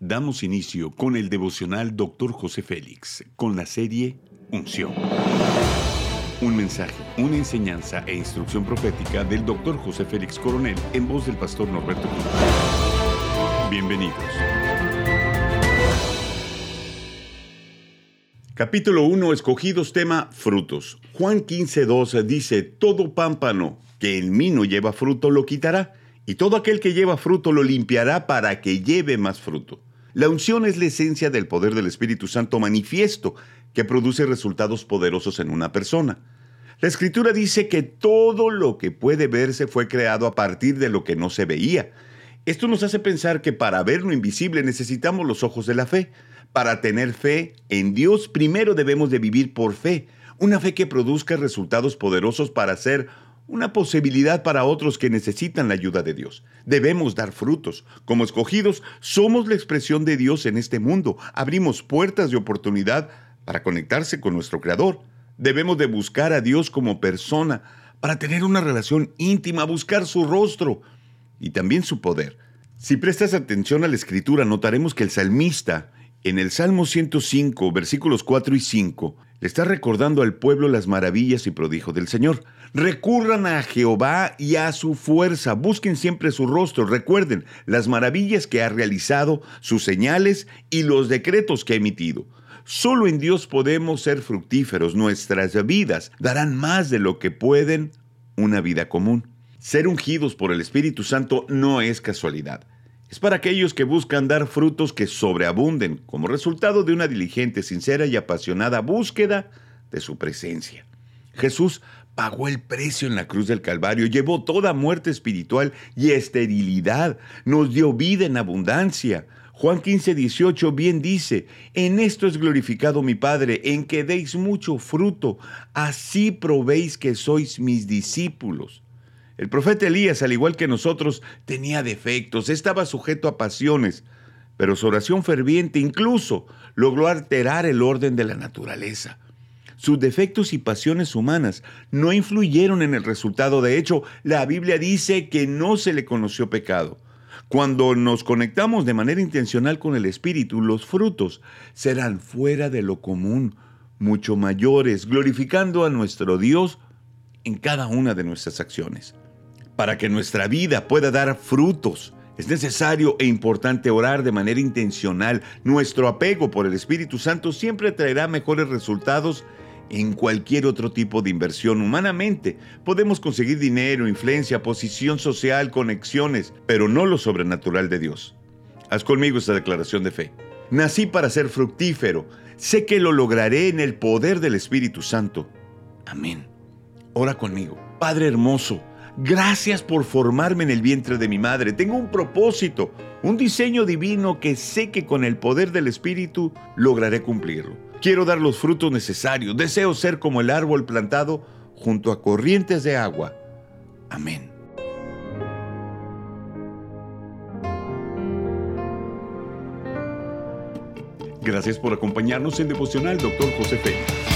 Damos inicio con el devocional Dr. José Félix, con la serie Unción. Un mensaje, una enseñanza e instrucción profética del Dr. José Félix Coronel en voz del pastor Norberto Cruz. Bienvenidos. Capítulo 1, escogidos tema frutos. Juan 15.2 dice, todo pámpano que en mí no lleva fruto lo quitará, y todo aquel que lleva fruto lo limpiará para que lleve más fruto. La unción es la esencia del poder del Espíritu Santo manifiesto, que produce resultados poderosos en una persona. La escritura dice que todo lo que puede verse fue creado a partir de lo que no se veía. Esto nos hace pensar que para ver lo invisible necesitamos los ojos de la fe. Para tener fe en Dios primero debemos de vivir por fe, una fe que produzca resultados poderosos para ser una posibilidad para otros que necesitan la ayuda de Dios. Debemos dar frutos. Como escogidos, somos la expresión de Dios en este mundo. Abrimos puertas de oportunidad para conectarse con nuestro Creador. Debemos de buscar a Dios como persona para tener una relación íntima, buscar su rostro y también su poder. Si prestas atención a la escritura, notaremos que el salmista en el Salmo 105, versículos 4 y 5, le está recordando al pueblo las maravillas y prodigios del Señor. Recurran a Jehová y a su fuerza, busquen siempre su rostro, recuerden las maravillas que ha realizado, sus señales y los decretos que ha emitido. Solo en Dios podemos ser fructíferos, nuestras vidas darán más de lo que pueden una vida común. Ser ungidos por el Espíritu Santo no es casualidad. Es para aquellos que buscan dar frutos que sobreabunden como resultado de una diligente, sincera y apasionada búsqueda de su presencia. Jesús pagó el precio en la cruz del Calvario, llevó toda muerte espiritual y esterilidad, nos dio vida en abundancia. Juan 15, 18 bien dice, en esto es glorificado mi Padre, en que deis mucho fruto, así probéis que sois mis discípulos. El profeta Elías, al igual que nosotros, tenía defectos, estaba sujeto a pasiones, pero su oración ferviente incluso logró alterar el orden de la naturaleza. Sus defectos y pasiones humanas no influyeron en el resultado. De hecho, la Biblia dice que no se le conoció pecado. Cuando nos conectamos de manera intencional con el Espíritu, los frutos serán fuera de lo común, mucho mayores, glorificando a nuestro Dios en cada una de nuestras acciones. Para que nuestra vida pueda dar frutos, es necesario e importante orar de manera intencional. Nuestro apego por el Espíritu Santo siempre traerá mejores resultados en cualquier otro tipo de inversión. Humanamente podemos conseguir dinero, influencia, posición social, conexiones, pero no lo sobrenatural de Dios. Haz conmigo esta declaración de fe. Nací para ser fructífero. Sé que lo lograré en el poder del Espíritu Santo. Amén. Ora conmigo. Padre hermoso, Gracias por formarme en el vientre de mi madre. Tengo un propósito, un diseño divino que sé que con el poder del Espíritu lograré cumplirlo. Quiero dar los frutos necesarios. Deseo ser como el árbol plantado junto a corrientes de agua. Amén. Gracias por acompañarnos en Devocional, Dr. José Félix.